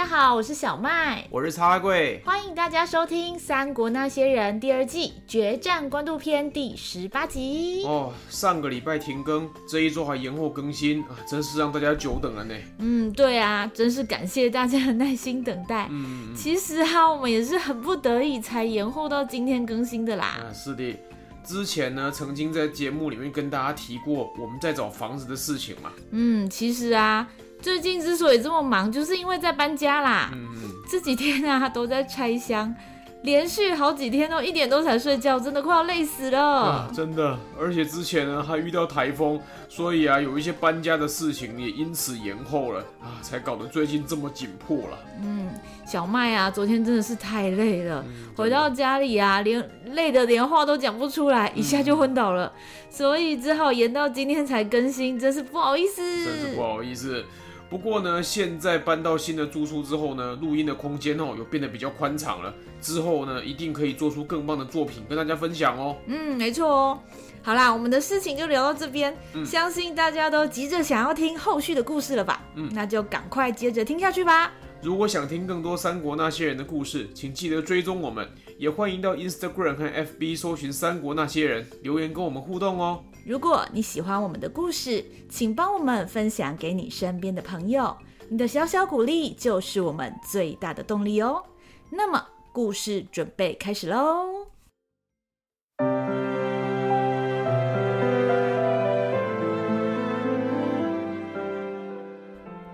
家好，我是小麦，我是茶贵，欢迎大家收听《三国那些人》第二季决战官渡篇第十八集。哦，上个礼拜停更，这一周还延后更新啊，真是让大家久等了呢。嗯，对啊，真是感谢大家的耐心等待。嗯，其实哈，我们也是很不得已才延后到今天更新的啦。啊，是的，之前呢，曾经在节目里面跟大家提过我们在找房子的事情嘛。嗯，其实啊。最近之所以这么忙，就是因为在搬家啦。嗯，这几天啊，都在拆箱，连续好几天都一点多才睡觉，真的快要累死了。啊，真的，而且之前呢还遇到台风，所以啊有一些搬家的事情也因此延后了啊，才搞得最近这么紧迫了。嗯，小麦啊，昨天真的是太累了，嗯，回到家里啊，连累得连话都讲不出来，一下就昏倒了，嗯，所以只好延到今天才更新，真是不好意思。真是不好意思。不过呢，现在搬到新的住处之后呢，录音的空间哦，有变得比较宽敞了。之后呢，一定可以做出更棒的作品跟大家分享哦。嗯，没错哦。好啦，我们的事情就聊到这边。嗯，相信大家都急着想要听后续的故事了吧？嗯，那就赶快接着听下去吧。如果想听更多三国那些人的故事，请记得追踪我们，也欢迎到 Instagram 和 FB 搜寻三国那些人，留言跟我们互动哦。如果你喜欢我们的故事，请帮我们分享给你身边的朋友。你的小小鼓励就是我们最大的动力哦。那么，故事准备开始喽！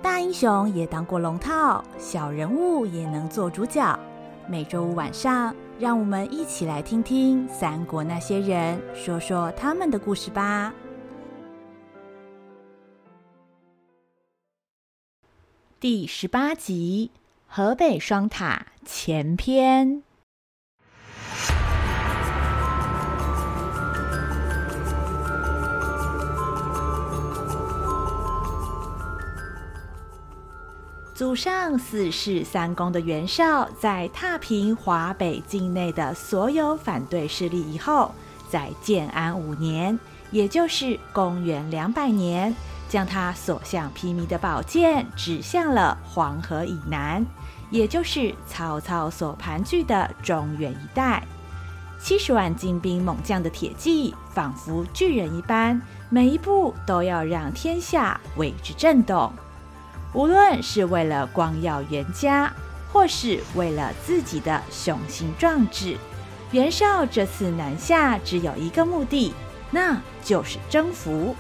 大英雄也当过龙套，小人物也能做主角。每周五晚上，让我们一起来听听三国那些人说说他们的故事吧。第十八集：河北双塔前篇。祖上四世三公的袁绍，在踏平华北境内的所有反对势力以后，在建安五年，也就是公元两百年，将他所向披靡的宝剑指向了黄河以南，也就是曹操所盘踞的中原一带。七十万精兵猛将的铁骑，仿佛巨人一般，每一步都要让天下为之震动。无论是为了光耀袁家，或是为了自己的雄心壮志，袁绍这次南下只有一个目的，那就是征服。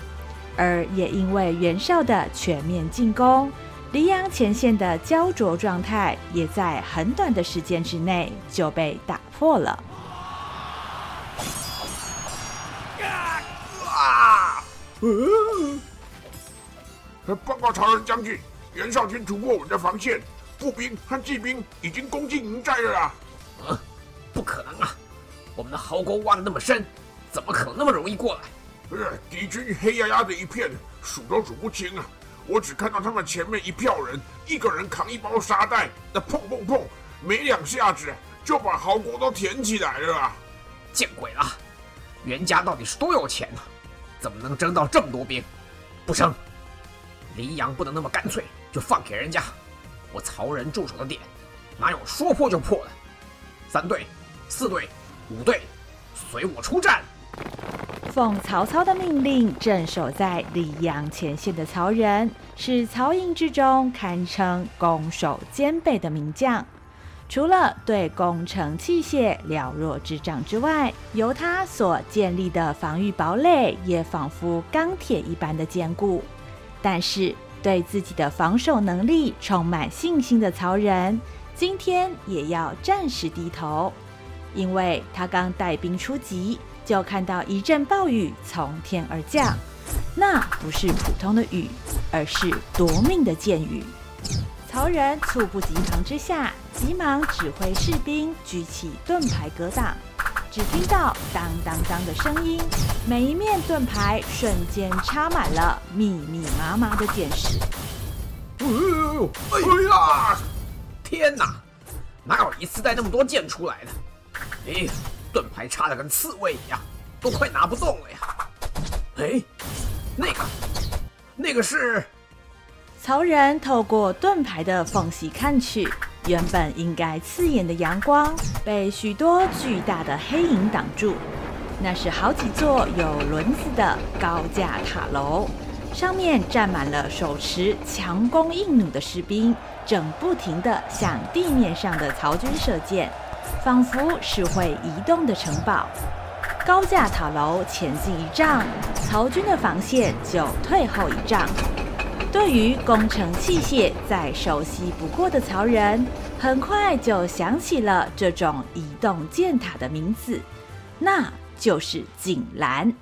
而也因为袁绍的全面进攻，黎阳前线的焦灼状态也在很短的时间之内就被打破了。报告曹仁将军。袁绍军突破我们的防线，步兵和骑兵已经攻进营寨了啊！嗯，不可能啊！我们的壕沟挖的那么深，怎么可能那么容易过来？呃，敌军黑压压的一片，数都数不清啊！我只看到他们前面一票人，一个人扛一包沙袋，那砰砰砰，没两下子就把壕沟都填起来了啊！见鬼了！袁家到底是多有钱呢？怎么能征到这么多兵？不成，黎阳不能那么干脆。就放给人家，我曹仁驻守的点，哪有说破就破的？三队、四队、五队，随我出战！奉曹操的命令，镇守在溧阳前线的曹仁，是曹营之中堪称攻守兼备的名将。除了对攻城器械了若指掌之外，由他所建立的防御堡垒，也仿佛钢铁一般的坚固。但是，对自己的防守能力充满信心的曹仁，今天也要暂时低头，因为他刚带兵出击，就看到一阵暴雨从天而降，那不是普通的雨，而是夺命的箭雨。曹仁猝不及防之下，急忙指挥士兵举起盾牌格挡。只听到当当当的声音，每一面盾牌瞬间插满了密密麻麻的箭矢。哎呦！哎呀！天哪！哪有一次带那么多箭出来的？哎，盾牌插的跟刺猬一样，都快拿不动了呀！哎，那个，那个是……曹仁透过盾牌的缝隙看去。原本应该刺眼的阳光，被许多巨大的黑影挡住。那是好几座有轮子的高架塔楼，上面站满了手持强弓硬弩的士兵，正不停地向地面上的曹军射箭，仿佛是会移动的城堡。高架塔楼前进一丈，曹军的防线就退后一丈。对于工程器械再熟悉不过的曹仁，很快就想起了这种移动箭塔的名字，那就是井栏。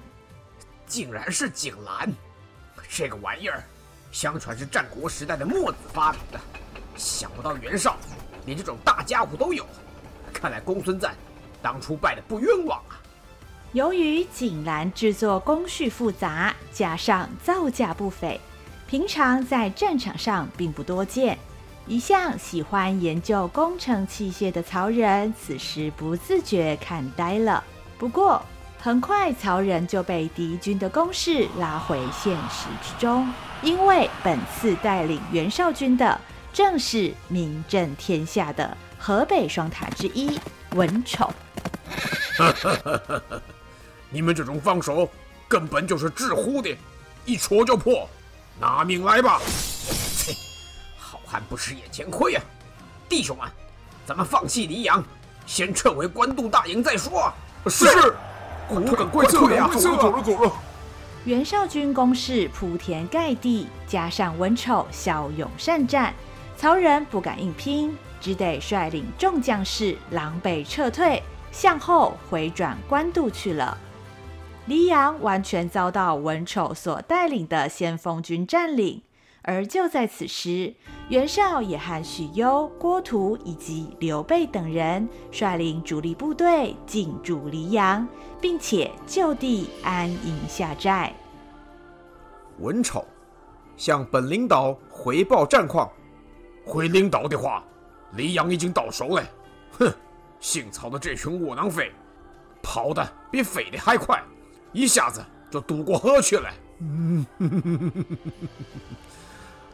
竟然是井栏，这个玩意儿，相传是战国时代的墨子发明的。想不到袁绍连这种大家伙都有，看来公孙瓒当初败得不冤枉啊。由于井栏制作工序复杂，加上造价不菲。平常在战场上并不多见，一向喜欢研究工程器械的曹仁，此时不自觉看呆了。不过，很快曹仁就被敌军的攻势拉回现实之中，因为本次带领袁绍军的正是名震天下的河北双塔之一文丑。你们这种放手，根本就是纸糊的，一戳就破。拿命来吧！切，好汉不吃眼前亏啊！弟兄们，咱们放弃黎阳，先撤回官渡大营再说。是，快赶快退呀！走了，走了，走了。袁绍军攻势铺天盖地，加上文丑骁勇善战，曹仁不敢硬拼，只得率领众将士狼狈撤退，向后回转官渡去了。黎阳完全遭到文丑所带领的先锋军占领，而就在此时，袁绍也和许攸、郭图以及刘备等人率领主力部队进驻黎阳，并且就地安营下寨。文丑向本领导回报战况。回领导的话，黎阳已经到手了。哼，姓曹的这群窝囊废，跑得比飞的还快。一下子就渡过河去了。嗯，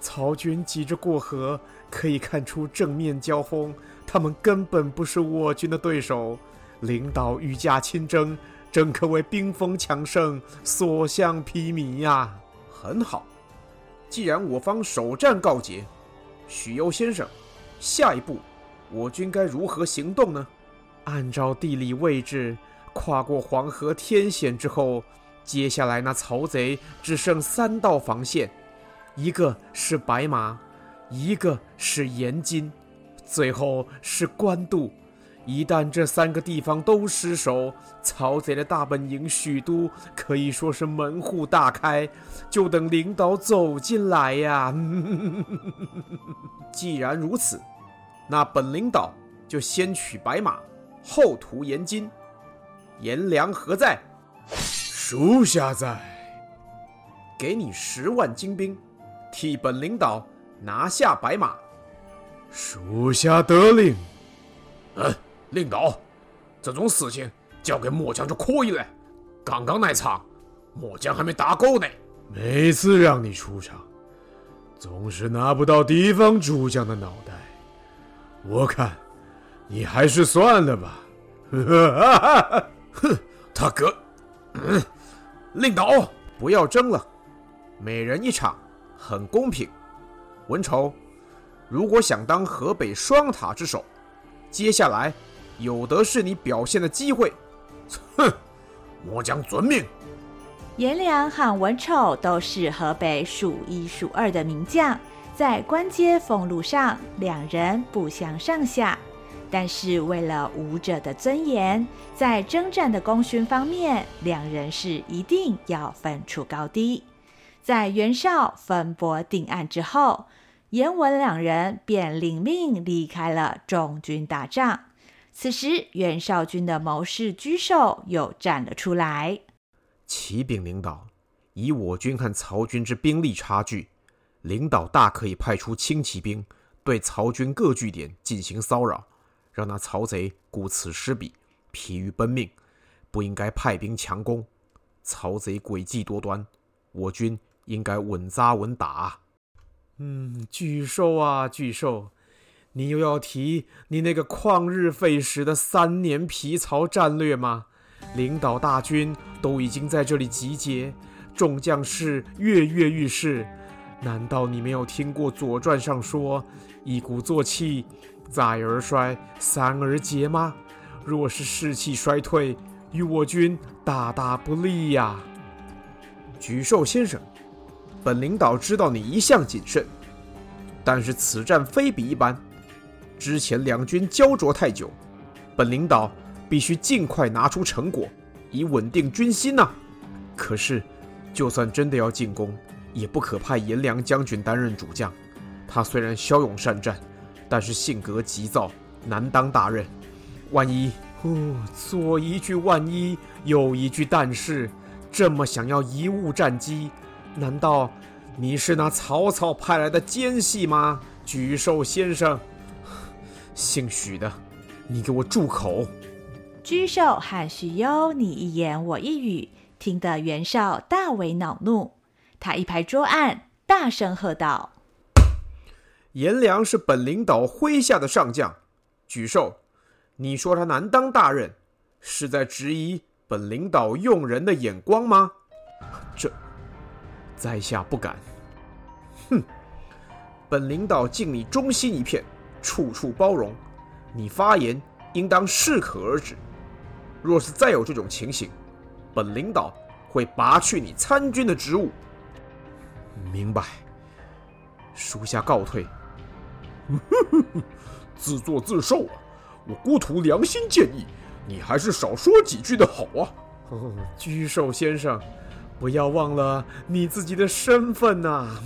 曹军急着过河，可以看出正面交锋，他们根本不是我军的对手。领导御驾亲征，真可谓兵锋强盛，所向披靡呀！很好，既然我方首战告捷，许攸先生，下一步我军该如何行动呢？按照地理位置。跨过黄河天险之后，接下来那曹贼只剩三道防线，一个是白马，一个是延津，最后是官渡。一旦这三个地方都失守，曹贼的大本营许都可以说是门户大开，就等领导走进来呀。既然如此，那本领导就先取白马，后图延津。颜良何在？属下在。给你十万精兵，替本领导拿下白马。属下得令。嗯，领导，这种事情交给末将就可以了。刚刚那场，末将还没打够呢。每次让你出场，总是拿不到敌方主将的脑袋。我看，你还是算了吧。哈哈哈哈。哼，大哥，嗯，令导，不要争了，每人一场，很公平。文丑，如果想当河北双塔之首，接下来有的是你表现的机会。哼，末将遵命。颜良和文丑都是河北数一数二的名将，在官阶俸禄上，两人不相上下。但是为了武者的尊严，在征战的功勋方面，两人是一定要分出高低。在袁绍分拨定案之后，颜文两人便领命离开了中军打仗。此时，袁绍军的谋士沮授又站了出来。启禀领导，以我军和曹军之兵力差距，领导大可以派出轻骑兵对曹军各据点进行骚扰，让那曹贼顾此失彼，疲于奔命。不应该派兵强攻。曹贼诡计多端，我军应该稳扎稳打。嗯，巨兽啊，巨兽，你又要提你那个旷日费时的三年皮曹战略吗？领导大军都已经在这里集结，众将士跃跃欲试。难道你没有听过《左传》上说“一鼓作气，再而衰，三而竭”吗？若是士气衰退，与我军大大不利呀！沮授先生，本领导知道你一向谨慎，但是此战非比一般。之前两军胶着太久，本领导必须尽快拿出成果，以稳定军心呐。可是，就算真的要进攻，也不可派颜良将军担任主将。他虽然骁勇善战，但是性格急躁，难当大任。万一……哦，左一句万一，右一句但是，这么想要贻误战机，难道你是那曹操派来的奸细吗？沮授先生，姓许的，你给我住口！沮授和许攸你一言我一语，听得袁绍大为恼怒，他一拍桌案，大声喝道：“颜良是本领导麾下的上将，沮授。”你说他难当大任，是在质疑本领导用人的眼光吗？这，在下不敢。哼，本领导敬你忠心一片，处处包容，你发言应当适可而止。若是再有这种情形，本领导会拔去你参军的职务。明白。属下告退。自作自受啊！我郭图良心建议，你还是少说几句的好啊！哦，沮授先生，不要忘了你自己的身份呐、啊！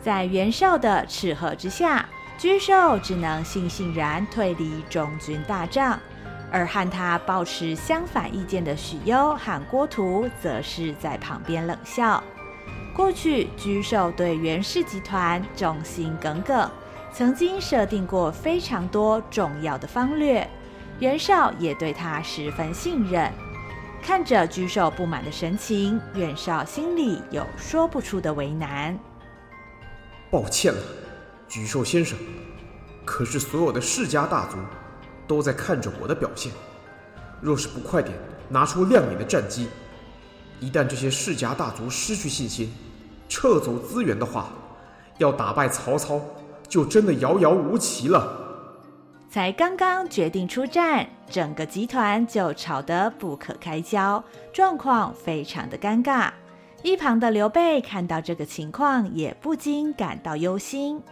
在袁绍的斥喝之下，沮授只能悻悻然退离中军大帐，而和他保持相反意见的许攸和郭图，则是在旁边冷笑。过去，沮授对袁氏集团忠心耿耿。曾经设定过非常多重要的方略，袁绍也对他十分信任。看着沮授不满的神情，袁绍心里有说不出的为难。抱歉了，沮授先生。可是所有的世家大族都在看着我的表现，若是不快点拿出亮眼的战绩，一旦这些世家大族失去信心，撤走资源的话，要打败曹操。就真的遥遥无期了。才刚刚决定出战，整个集团就吵得不可开交，状况非常的尴尬。一旁的刘备看到这个情况，也不禁感到忧心。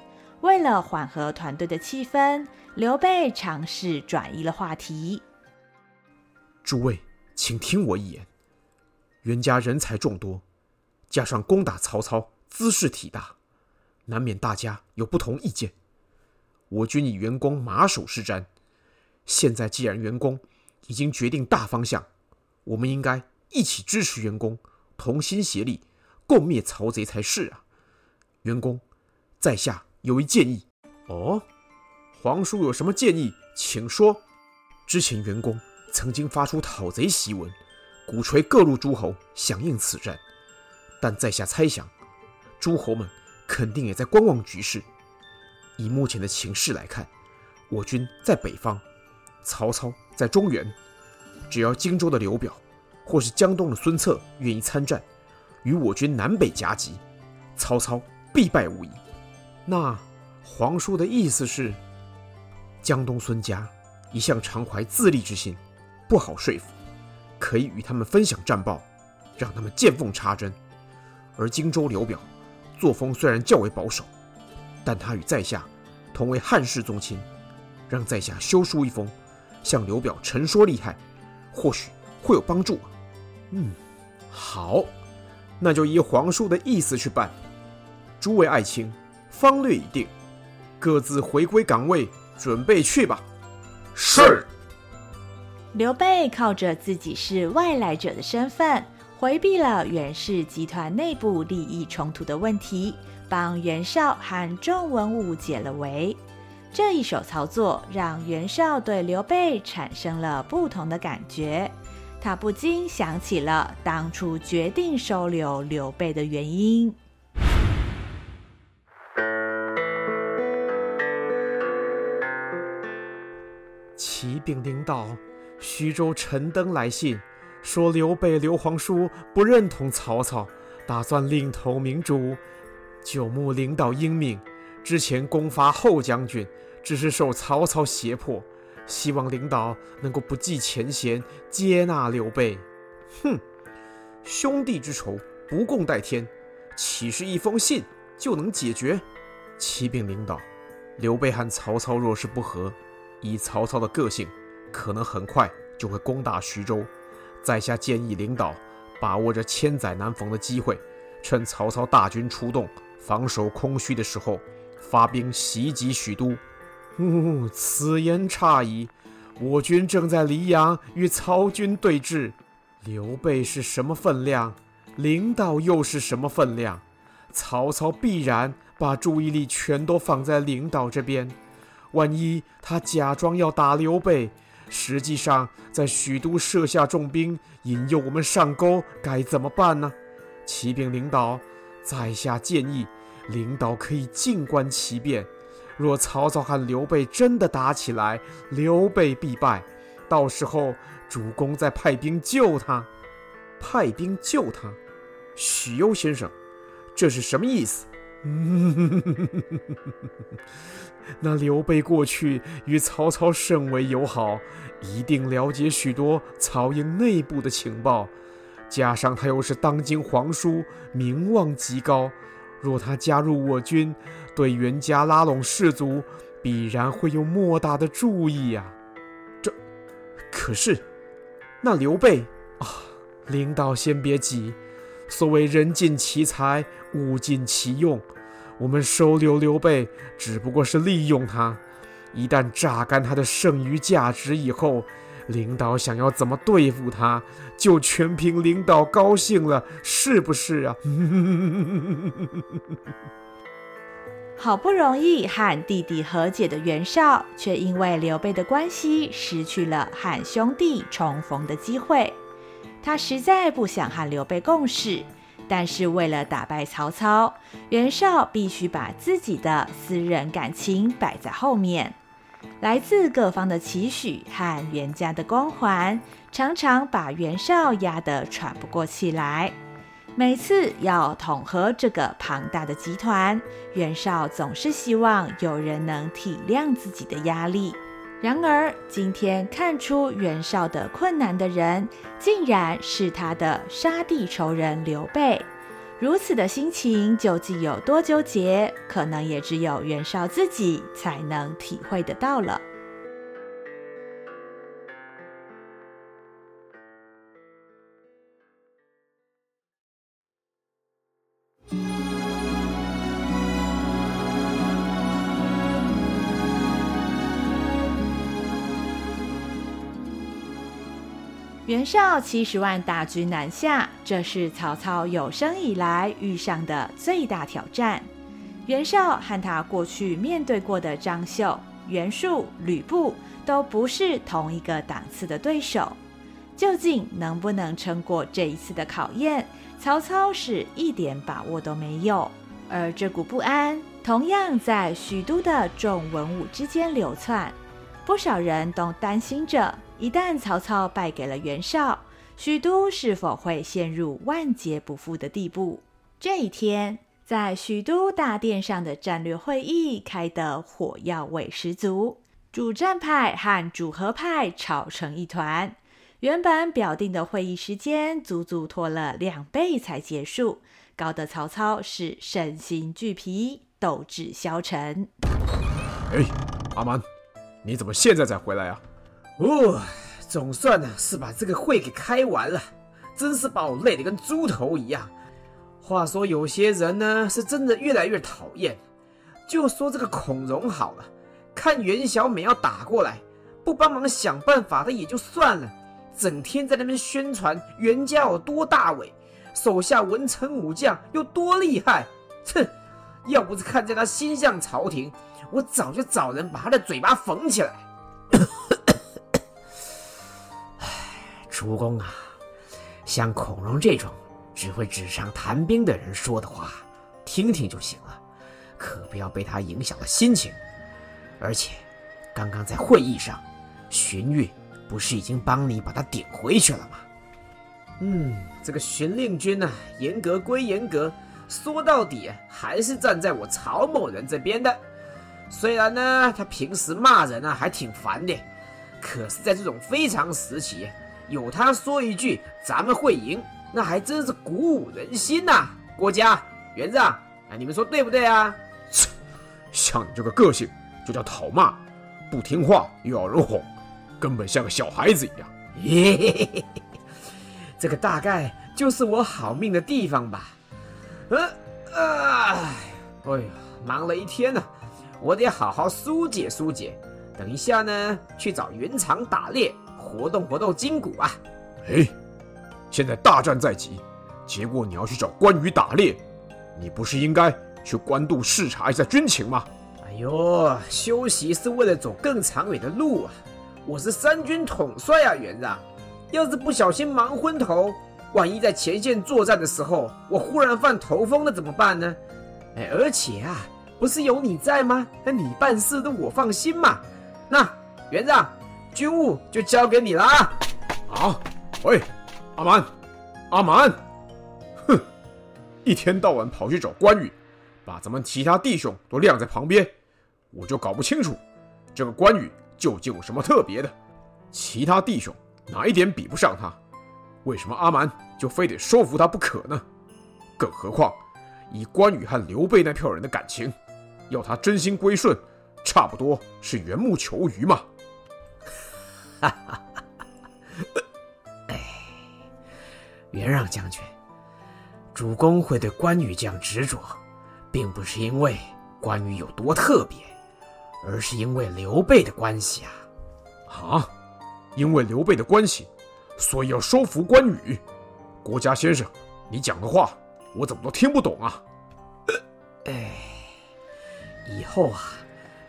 为了缓和团队的气氛，刘备尝试转移了话题。诸位，请听我一言。袁家人才众多，加上攻打曹操，兹事体大。难免大家有不同意见。我军以袁公马首是瞻。现在既然袁公已经决定大方向，我们应该一起支持袁公，同心协力，共灭曹贼才是啊！袁公，在下有一建议。哦，皇叔有什么建议，请说。之前袁公曾经发出讨贼檄文，鼓吹各路诸侯响应此战，但在下猜想，诸侯们。肯定也在观望局势。以目前的情势来看，我军在北方，曹操在中原。只要荆州的刘表，或是江东的孙策愿意参战，与我军南北夹击，曹操必败无疑。那皇叔的意思是，江东孙家一向常怀自立之心，不好说服，可以与他们分享战报，让他们见缝插针。而荆州刘表。作风虽然较为保守，但他与在下同为汉室宗亲，让在下修书一封，向刘表陈说利害，或许会有帮助。嗯，好，那就依皇叔的意思去办。诸位爱卿，方略已定，各自回归岗位，准备去吧。是。刘备靠着自己是外来者的身份，回避了袁氏集团内部利益冲突的问题，帮袁绍和众文武解了围。这一手操作让袁绍对刘备产生了不同的感觉，他不禁想起了当初决定收留刘备的原因。启禀领导，徐州陈登来信，说刘备刘皇叔不认同曹操，打算另投明主。久慕领导英明，之前攻伐后将军，只是受曹操胁迫，希望领导能够不计前嫌，接纳刘备。哼，兄弟之仇，不共戴天，岂是一封信就能解决？启禀领导，刘备和曹操若是不和。以曹操的个性，可能很快就会攻打徐州。在下建议领导把握着千载难逢的机会，趁曹操大军出动、防守空虚的时候，发兵袭击许都。哦，此言差矣。我军正在黎阳与曹军对峙，刘备是什么分量，领导又是什么分量？曹操必然把注意力全都放在领导这边。万一他假装要打刘备，实际上在许都设下重兵，引诱我们上钩，该怎么办呢？启禀领导，在下建议，领导可以静观其变。若曹操和刘备真的打起来，刘备必败，到时候主公再派兵救他。派兵救他，许攸先生，这是什么意思？嗯 那刘备过去与曹操甚为友好，一定了解许多曹营内部的情报。加上他又是当今皇叔，名望极高。若他加入我军，对袁家拉拢士卒，必然会有莫大的注意呀、啊。这可是，那刘备啊，领导先别急。所谓人尽其才，物尽其用。我们收留刘备，只不过是利用他。一旦榨干他的剩余价值以后，领导想要怎么对付他，就全凭领导高兴了，是不是啊？好不容易和弟弟和解的袁绍，却因为刘备的关系，失去了和兄弟重逢的机会。他实在不想和刘备共事。但是为了打败曹操，袁绍必须把自己的私人感情摆在后面。来自各方的期许和袁家的光环，常常把袁绍压得喘不过气来。每次要统合这个庞大的集团，袁绍总是希望有人能体谅自己的压力。然而，今天看出袁绍的困难的人，竟然是他的杀弟仇人刘备。如此的心情究竟有多纠结，可能也只有袁绍自己才能体会得到了。袁绍七十万大军南下，这是曹操有生以来遇上的最大挑战。袁绍和他过去面对过的张绣、袁术、吕布都不是同一个档次的对手，究竟能不能撑过这一次的考验？曹操是一点把握都没有。而这股不安同样在许都的众文武之间流窜，不少人都担心着。一旦曹操败给了袁绍，许都是否会陷入万劫不复的地步？这一天，在许都大殿上的战略会议开得火药味十足，主战派和主和派吵成一团。原本表定的会议时间，足足拖了两倍才结束，搞得曹操是身心俱疲，斗志消沉。哎，阿瞒，你怎么现在才回来啊？哦，总算呢是把这个会给开完了，真是把我累得跟猪头一样。话说有些人呢，是真的越来越讨厌。就说这个孔融好了，看袁小美要打过来，不帮忙想办法的也就算了，整天在那边宣传袁家有多大伟，手下文臣武将有多厉害。哼，要不是看在他心向朝廷，我早就找人把他的嘴巴缝起来。主公啊，像孔融这种只会纸上谈兵的人说的话，听听就行了。可不要被他影响了心情，而且，刚刚在会议上，荀彧不是已经帮你把他顶回去了吗？嗯，这个荀令君呢、严格归严格，说到底还是站在我曹某人这边的。虽然呢，他平时骂人啊还挺烦的，可是在这种非常时期，有他说一句咱们会赢，那还真是鼓舞人心呐、啊。郭嘉、园子，哎，你们说对不对啊？切，像你这个个性，就叫讨骂，不听话又要人哄，根本像个小孩子一样。嘿嘿嘿，这个大概就是我好命的地方吧。嗯，啊，哎呀，忙了一天呢，我得好好疏解疏解。等一下呢，去找云长打猎，活动活动筋骨啊。哎，现在大战在即，结果你要去找关羽打猎，你不是应该？去官渡视察一下军情吗？哎呦，休息是为了走更长远的路啊！我是三军统帅啊，元让。要是不小心忙昏头，万一在前线作战的时候，我忽然犯头风了怎么办呢？哎，而且啊，不是有你在吗？那你办事都我放心嘛。那元让，军务就交给你了啊！啊，喂，阿蛮，阿蛮，哼，一天到晚跑去找关羽。把咱们其他弟兄都晾在旁边，我就搞不清楚，这个关羽究竟有什么特别的？其他弟兄哪一点比不上他？为什么阿蛮就非得说服他不可呢？更何况，以关羽和刘备那票人的感情，要他真心归顺，差不多是缘木求鱼嘛。哈哈哈！哎，元让将军，主公会对关羽这样执着，并不是因为关羽有多特别，而是因为刘备的关系啊！啊，因为刘备的关系，所以要收服关羽。郭嘉先生，你讲的话我怎么都听不懂啊？哎，以后啊，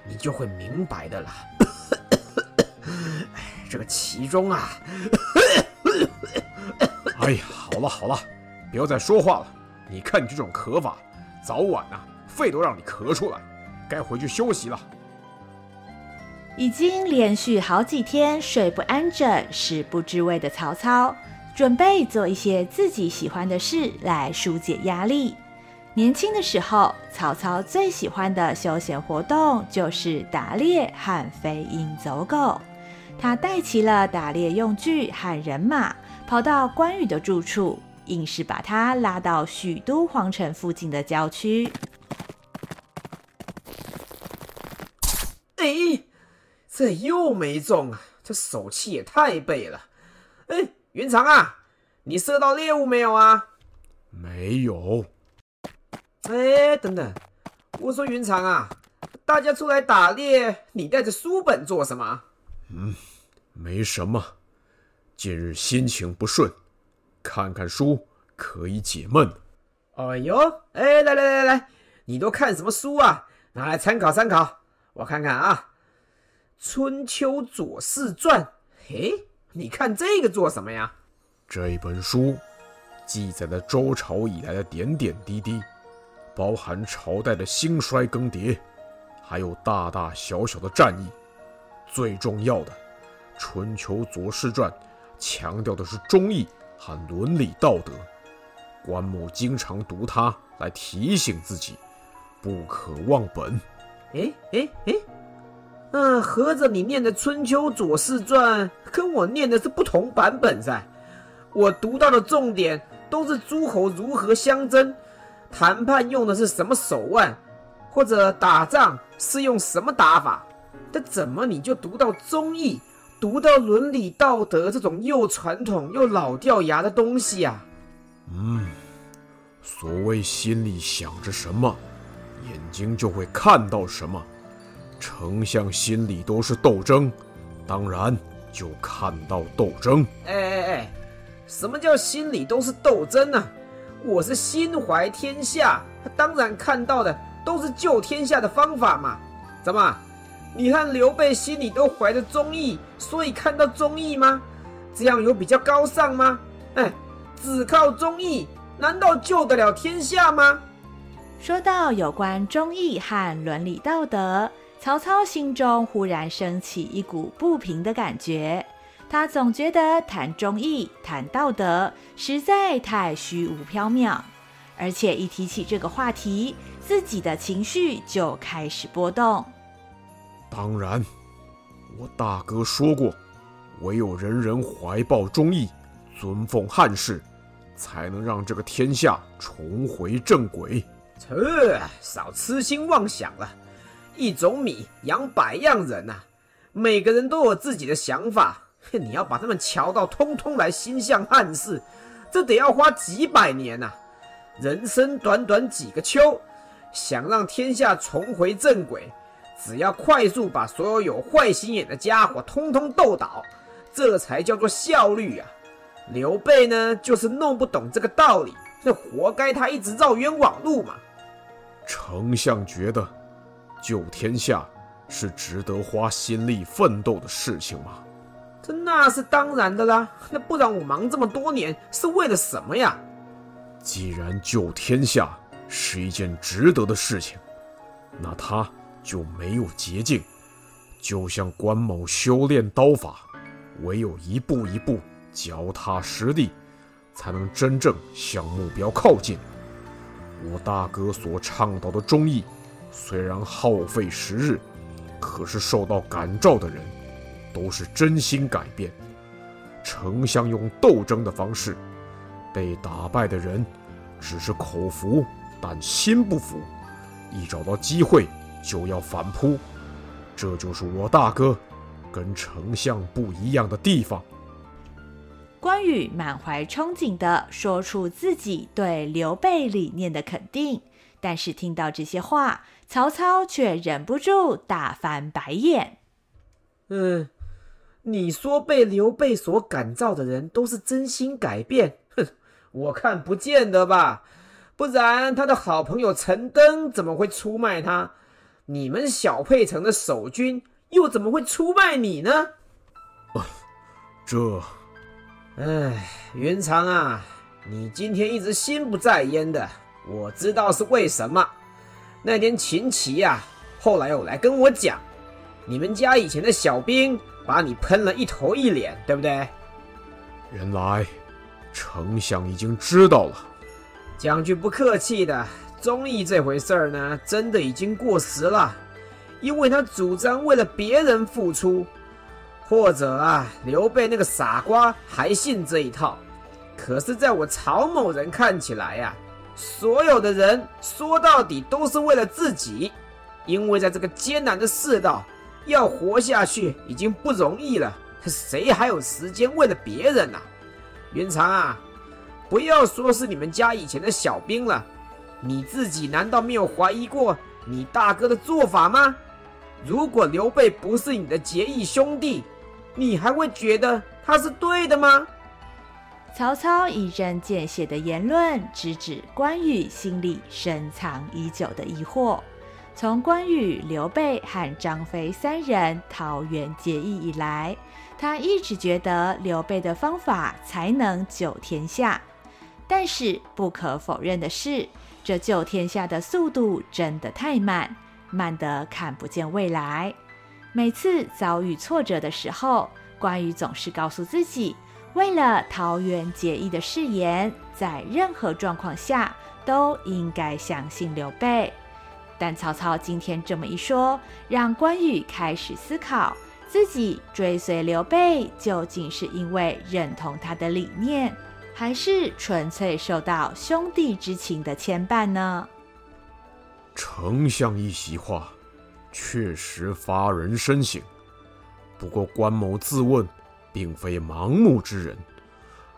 你就会明白的了。哎，这个其中啊…… 哎呀，好了好了，不要再说话了。你看你这种咳法。早晚呐、啊，肺都让你咳出来，该回去休息了。已经连续好几天睡不安枕、食不知味的曹操，准备做一些自己喜欢的事来疏解压力。年轻的时候，曹操最喜欢的休闲活动就是打猎和飞鹰走狗。他带齐了打猎用具和人马，跑到关羽的住处。硬是把他拉到许都皇城附近的郊区。哎，这又没中啊！这手气也太背了。哎，云长啊，你射到猎物没有啊？没有。哎，等等，我说云长啊，大家出来打猎，你带着书本做什么？嗯，没什么，近日心情不顺。看看书可以解闷。哎呦，哎，来来来来，你都看什么书啊？拿来参考参考。我看看啊，《春秋左氏传》。嘿，你看这个做什么呀？这本书记载了周朝以来的点点滴滴，包含朝代的兴衰更迭，还有大大小小的战役。最重要的，《春秋左氏传》强调的是忠义。和伦理道德，关某经常读它来提醒自己，不可忘本。哎哎哎，嗯，合着你念的《春秋左氏传》跟我念的是不同版本噻？我读到的重点都是诸侯如何相争，谈判用的是什么手腕，或者打仗是用什么打法。但怎么你就读到忠义，读到伦理道德这种又传统又老掉牙的东西呀？嗯，所谓心里想着什么，眼睛就会看到什么。丞相心里都是斗争，当然就看到斗争。哎哎哎，什么叫心里都是斗争呢？我是心怀天下，他当然看到的都是救天下的方法嘛。怎么？你和刘备心里都怀着忠义，所以看到忠义吗？这样有比较高尚吗？哎，只靠忠义，难道救得了天下吗？说到有关忠义和伦理道德，曹操心中忽然升起一股不平的感觉。他总觉得谈忠义、谈道德实在太虚无缥缈，而且一提起这个话题，自己的情绪就开始波动。当然，我大哥说过，唯有人人怀抱忠义，尊奉汉室，才能让这个天下重回正轨。切，少痴心妄想了！一种米养百样人呐、每个人都有自己的想法。你要把他们瞧到通通来心向汉室，这得要花几百年呐、人生短短几个秋，想让天下重回正轨。只要快速把所有有坏心眼的家伙通通斗倒，这才叫做效率啊！刘备呢，就是弄不懂这个道理，这活该他一直绕冤枉路嘛。丞相觉得救天下是值得花心力奋斗的事情吗？这那是当然的啦，那不然我忙这么多年是为了什么呀？既然救天下是一件值得的事情，那他。就没有捷径，就像关某修炼刀法，唯有一步一步脚踏实地，才能真正向目标靠近。我大哥所倡导的忠义，虽然耗费时日，可是受到感召的人，都是真心改变。丞相用斗争的方式，被打败的人，只是口服，但心不服。一找到机会。就要反扑，这就是我大哥跟丞相不一样的地方。关羽满怀憧憬地说出自己对刘备理念的肯定，但是听到这些话，曹操却忍不住大翻白眼。嗯，你说被刘备所感召的人都是真心改变？哼，我看不见得吧。不然他的好朋友陈登怎么会出卖他？你们小沛城的守军又怎么会出卖你呢？啊，这……哎，云长啊，你今天一直心不在焉的，我知道是为什么。那天秦琪呀，后来又来跟我讲，你们家以前的小兵把你喷了一头一脸，对不对？原来丞相已经知道了。讲句不客气的。忠义这回事儿呢，真的已经过时了，因为他主张为了别人付出，或者啊，刘备那个傻瓜还信这一套。可是，在我曹某人看起来呀、所有的人说到底都是为了自己，因为在这个艰难的世道，要活下去已经不容易了，谁还有时间为了别人呢、云长啊，不要说是你们家以前的小兵了。你自己难道没有怀疑过你大哥的做法吗？如果刘备不是你的结义兄弟，你还会觉得他是对的吗？曹操一针见血的言论，直指关羽心里深藏已久的疑惑。从关羽、刘备和张飞三人桃园结义以来，他一直觉得刘备的方法才能救天下。但是不可否认的是，这救天下的速度真的太慢，慢得看不见未来。每次遭遇挫折的时候，关羽总是告诉自己，为了桃园结义的誓言，在任何状况下都应该相信刘备。但曹操今天这么一说，让关羽开始思考，自己追随刘备究竟是因为认同他的理念，还是纯粹受到兄弟之情的牵绊呢？丞相一席话，确实发人深省。不过关某自问，并非盲目之人。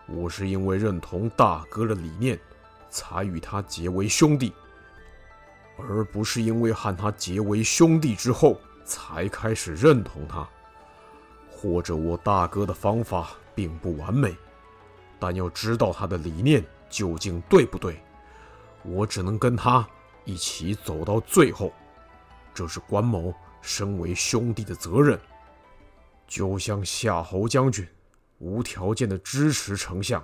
我是因为认同大哥的理念，才与他结为兄弟，而不是因为和他结为兄弟之后才开始认同他。或者我大哥的方法并不完美，但要知道他的理念究竟对不对，我只能跟他一起走到最后。这是关某身为兄弟的责任。就像夏侯将军无条件的支持丞相，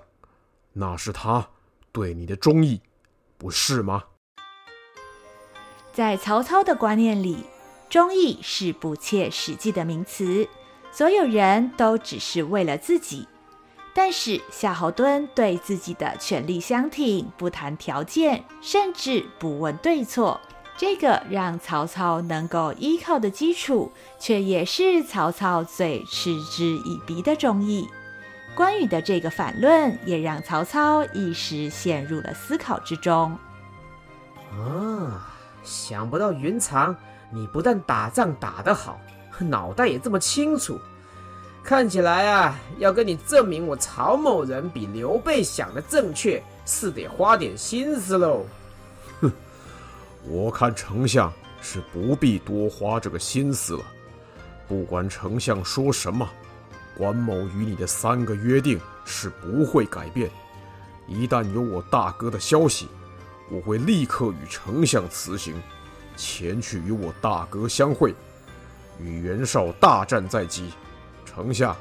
那是他对你的忠义，不是吗？在曹操的观念里，忠义是不切实际的名词。所有人都只是为了自己，但是夏侯惇对自己的权力相挺，不谈条件，甚至不问对错，这个让曹操能够依靠的基础，却也是曹操最嗤之以鼻的忠义。关羽的这个反论，也让曹操一时陷入了思考之中。啊，想不到云长，你不但打仗打得好。脑袋也这么清楚，看起来啊，要跟你证明我曹某人比刘备想的正确，是得花点心思喽。哼，我看丞相是不必多花这个心思了。不管丞相说什么，关某与你的三个约定是不会改变。一旦有我大哥的消息，我会立刻与丞相辞行，前去与我大哥相会。与袁绍大战在即，丞相，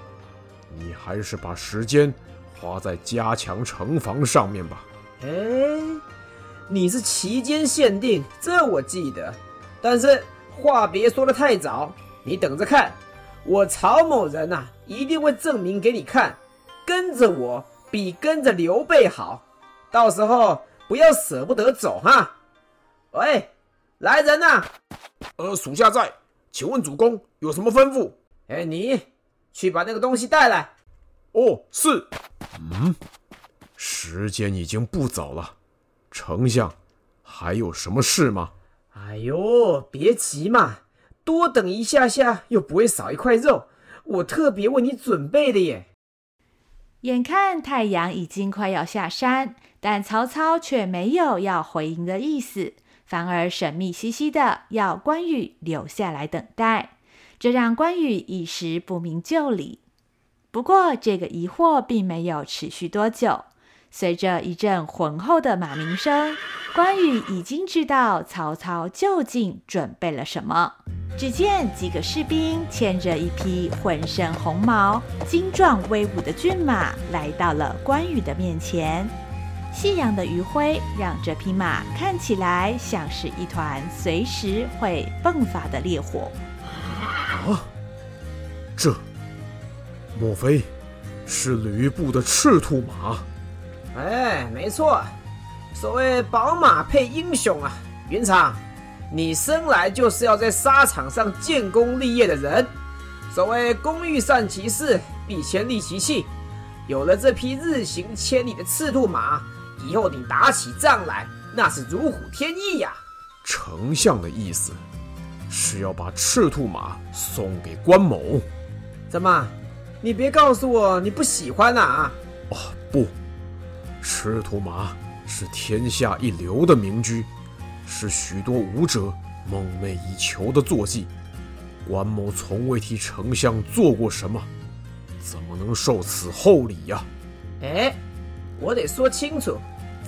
你还是把时间花在加强城防上面吧。哎，你是期间限定，这我记得。但是话别说的太早，你等着看，我曹某人呐、啊，一定会证明给你看，跟着我比跟着刘备好。到时候不要舍不得走哈。喂，来人呐、啊！呃，属下在。请问主公有什么吩咐？哎，你去把那个东西带来。哦，是。嗯，时间已经不早了，丞相还有什么事吗？哎呦，别急嘛，多等一下下又不会少一块肉，我特别为你准备的耶。眼看太阳已经快要下山，但曹操却没有要回营的意思。反而神秘兮兮的要关羽留下来等待，这让关羽一时不明就里。不过，这个疑惑并没有持续多久。随着一阵浑厚的马鸣声，关羽已经知道曹操究竟准备了什么。只见几个士兵牵着一匹浑身红毛、精壮威武的骏马，来到了关羽的面前。夕阳的余晖让这匹马看起来像是一团随时会迸发的烈火。啊，这莫非是吕布的赤兔马？哎，没错，所谓宝马配英雄啊！云长，你生来就是要在沙场上建功立业的人。所谓工欲善其事，必先利其器。有了这匹日行千里的赤兔马。以后你打起仗来，那是如虎添翼呀！丞相的意思是要把赤兔马送给关某？怎么？你别告诉我你不喜欢啊？哦，不，赤兔马是天下一流的名驹，是许多武者梦寐以求的坐骑。关某从未替丞相做过什么，怎么能受此厚礼呀？哎，我得说清楚。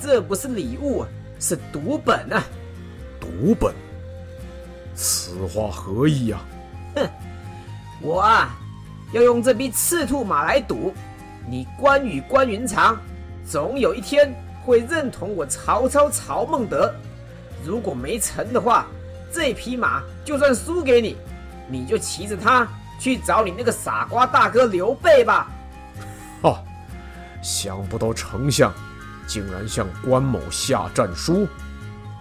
这不是礼物，是赌本啊！赌本，此话何意啊？哼，我啊，要用这匹赤兔马来赌，你关羽关云长，总有一天会认同我曹操曹孟德。如果没成的话，这匹马就算输给你，你就骑着它去找你那个傻瓜大哥刘备吧。哈，想不到丞相。竟然向关某下战书，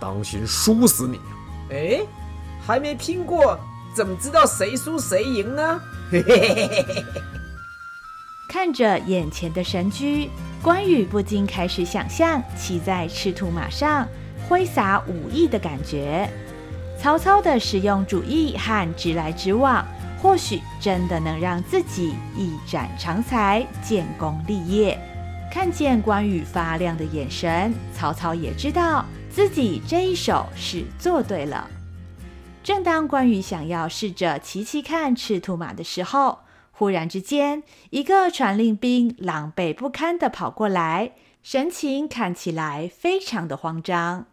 当心输死你！哎，还没拼过，怎么知道谁输谁赢呢？看着眼前的神驹，关羽不禁开始想象骑在赤兔马上挥洒武艺的感觉。曹操的实用主义和直来直往，或许真的能让自己一展长才，建功立业。看见关羽发亮的眼神，曹操也知道自己这一手是做对了。正当关羽想要试着骑骑看赤兔马的时候，忽然之间，一个传令兵狼狈不堪地跑过来，神情看起来非常的慌张。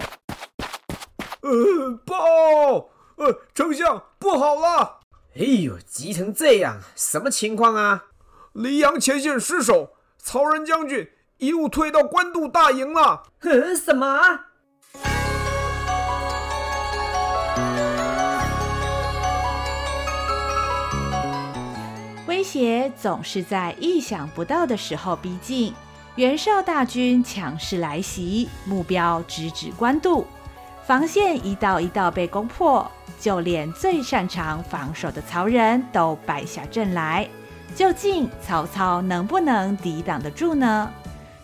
呃，报，呃，丞相不好了！哎呦，急成这样，什么情况啊？黎阳前线失守，曹仁将军一路退到官渡大营了。哼，什么？威胁总是在意想不到的时候逼近，袁绍大军强势来袭，目标直指官渡，防线一道一道被攻破。就连最擅长防守的曹仁都败下阵来，究竟曹操能不能抵挡得住呢？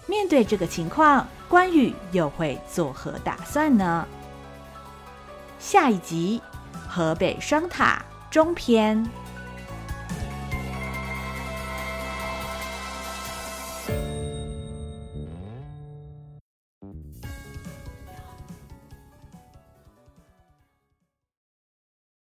面对这个情况，关羽又会作何打算呢？下一集，河北双塔中篇。